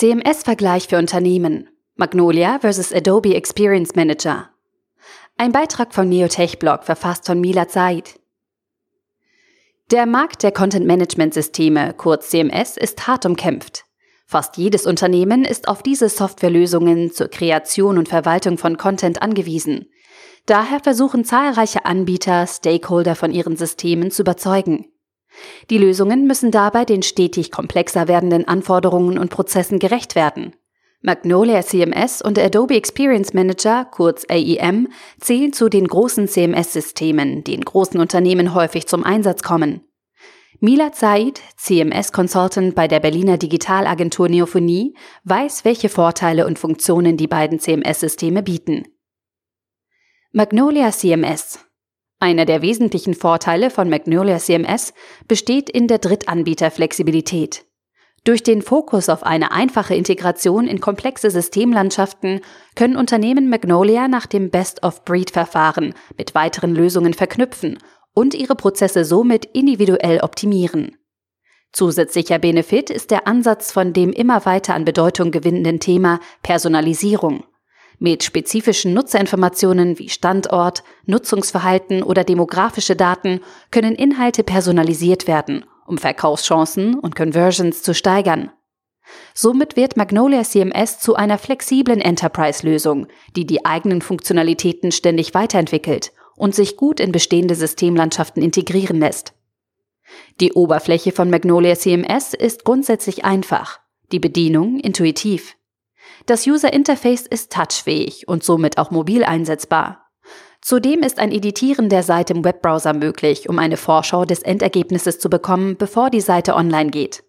CMS-Vergleich für Unternehmen. Magnolia vs. Adobe Experience Manager. Ein Beitrag vom Neotech-Blog, verfasst von Mila Zaid. Der Markt der Content-Management-Systeme, kurz CMS, ist hart umkämpft. Fast jedes Unternehmen ist auf diese Softwarelösungen zur Kreation und Verwaltung von Content angewiesen. Daher versuchen zahlreiche Anbieter, Stakeholder von ihren Systemen zu überzeugen. Die Lösungen müssen dabei den stetig komplexer werdenden Anforderungen und Prozessen gerecht werden. Magnolia CMS und Adobe Experience Manager, kurz AEM, zählen zu den großen CMS-Systemen, die in großen Unternehmen häufig zum Einsatz kommen. Mila Zaid, CMS-Consultant bei der Berliner Digitalagentur Neophonie, weiß, welche Vorteile und Funktionen die beiden CMS-Systeme bieten. Magnolia CMS einer der wesentlichen Vorteile von Magnolia CMS besteht in der Drittanbieterflexibilität. Durch den Fokus auf eine einfache Integration in komplexe Systemlandschaften können Unternehmen Magnolia nach dem Best-of-Breed-Verfahren mit weiteren Lösungen verknüpfen und ihre Prozesse somit individuell optimieren. Zusätzlicher Benefit ist der Ansatz von dem immer weiter an Bedeutung gewinnenden Thema Personalisierung. Mit spezifischen Nutzerinformationen wie Standort, Nutzungsverhalten oder demografische Daten können Inhalte personalisiert werden, um Verkaufschancen und Conversions zu steigern. Somit wird Magnolia CMS zu einer flexiblen Enterprise-Lösung, die die eigenen Funktionalitäten ständig weiterentwickelt und sich gut in bestehende Systemlandschaften integrieren lässt. Die Oberfläche von Magnolia CMS ist grundsätzlich einfach, die Bedienung intuitiv. Das User Interface ist touchfähig und somit auch mobil einsetzbar. Zudem ist ein Editieren der Seite im Webbrowser möglich, um eine Vorschau des Endergebnisses zu bekommen, bevor die Seite online geht.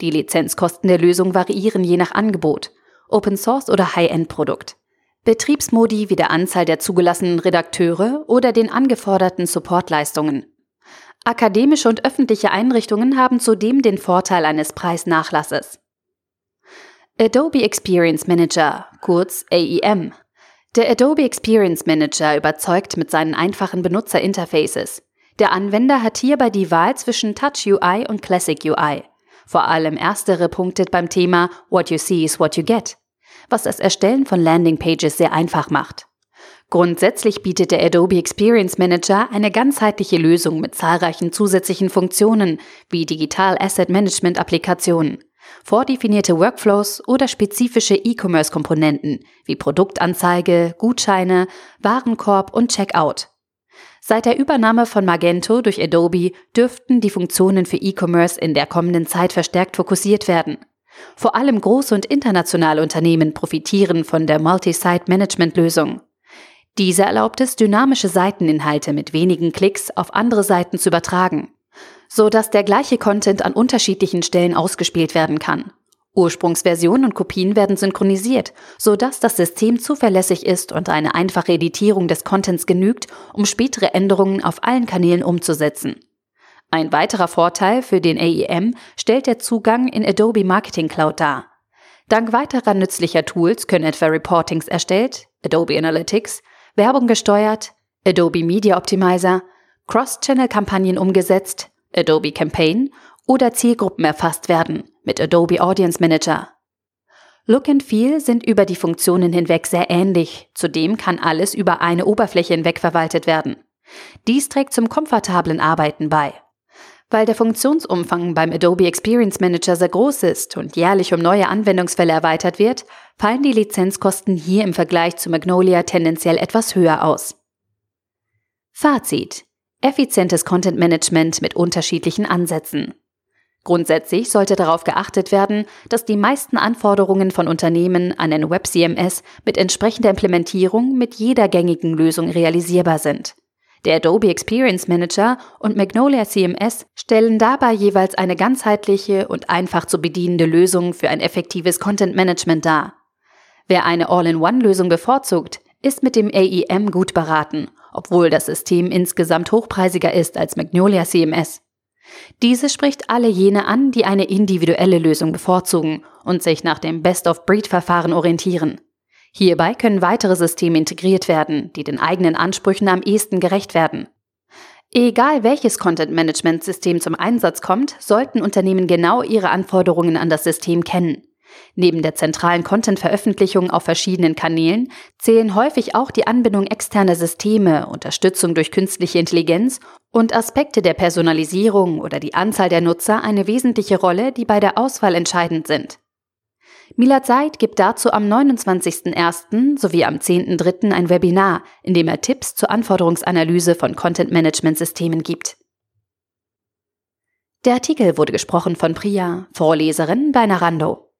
Die Lizenzkosten der Lösung variieren je nach Angebot, Open Source oder High-End-Produkt. Betriebsmodi wie der Anzahl der zugelassenen Redakteure oder den angeforderten Supportleistungen. Akademische und öffentliche Einrichtungen haben zudem den Vorteil eines Preisnachlasses. Adobe Experience Manager, kurz AEM. Der Adobe Experience Manager überzeugt mit seinen einfachen Benutzerinterfaces. Der Anwender hat hierbei die Wahl zwischen Touch UI und Classic UI. Vor allem erstere punktet beim Thema What you see is what you get, was das Erstellen von Landingpages sehr einfach macht. Grundsätzlich bietet der Adobe Experience Manager eine ganzheitliche Lösung mit zahlreichen zusätzlichen Funktionen wie Digital Asset Management Applikationen vordefinierte Workflows oder spezifische E-Commerce-Komponenten wie Produktanzeige, Gutscheine, Warenkorb und Checkout. Seit der Übernahme von Magento durch Adobe dürften die Funktionen für E-Commerce in der kommenden Zeit verstärkt fokussiert werden. Vor allem große und internationale Unternehmen profitieren von der Multi-Site-Management-Lösung. Diese erlaubt es, dynamische Seiteninhalte mit wenigen Klicks auf andere Seiten zu übertragen so dass der gleiche Content an unterschiedlichen Stellen ausgespielt werden kann. Ursprungsversionen und Kopien werden synchronisiert, so dass das System zuverlässig ist und eine einfache Editierung des Contents genügt, um spätere Änderungen auf allen Kanälen umzusetzen. Ein weiterer Vorteil für den AEM stellt der Zugang in Adobe Marketing Cloud dar. Dank weiterer nützlicher Tools können etwa Reportings erstellt, Adobe Analytics, Werbung gesteuert, Adobe Media Optimizer, Cross-Channel-Kampagnen umgesetzt, Adobe Campaign oder Zielgruppen erfasst werden mit Adobe Audience Manager. Look and Feel sind über die Funktionen hinweg sehr ähnlich, zudem kann alles über eine Oberfläche hinweg verwaltet werden. Dies trägt zum komfortablen Arbeiten bei. Weil der Funktionsumfang beim Adobe Experience Manager sehr groß ist und jährlich um neue Anwendungsfälle erweitert wird, fallen die Lizenzkosten hier im Vergleich zu Magnolia tendenziell etwas höher aus. Fazit effizientes Content Management mit unterschiedlichen Ansätzen. Grundsätzlich sollte darauf geachtet werden, dass die meisten Anforderungen von Unternehmen an ein Web-CMS mit entsprechender Implementierung mit jeder gängigen Lösung realisierbar sind. Der Adobe Experience Manager und Magnolia CMS stellen dabei jeweils eine ganzheitliche und einfach zu bedienende Lösung für ein effektives Content Management dar. Wer eine All-in-One-Lösung bevorzugt, ist mit dem AEM gut beraten obwohl das System insgesamt hochpreisiger ist als Magnolia CMS. Diese spricht alle jene an, die eine individuelle Lösung bevorzugen und sich nach dem Best-of-Breed-Verfahren orientieren. Hierbei können weitere Systeme integriert werden, die den eigenen Ansprüchen am ehesten gerecht werden. Egal welches Content-Management-System zum Einsatz kommt, sollten Unternehmen genau ihre Anforderungen an das System kennen. Neben der zentralen Content-Veröffentlichung auf verschiedenen Kanälen zählen häufig auch die Anbindung externer Systeme, Unterstützung durch künstliche Intelligenz und Aspekte der Personalisierung oder die Anzahl der Nutzer eine wesentliche Rolle, die bei der Auswahl entscheidend sind. Milad Said gibt dazu am 29.01. sowie am 10.03. ein Webinar, in dem er Tipps zur Anforderungsanalyse von Content-Management-Systemen gibt. Der Artikel wurde gesprochen von Priya, Vorleserin bei Narando.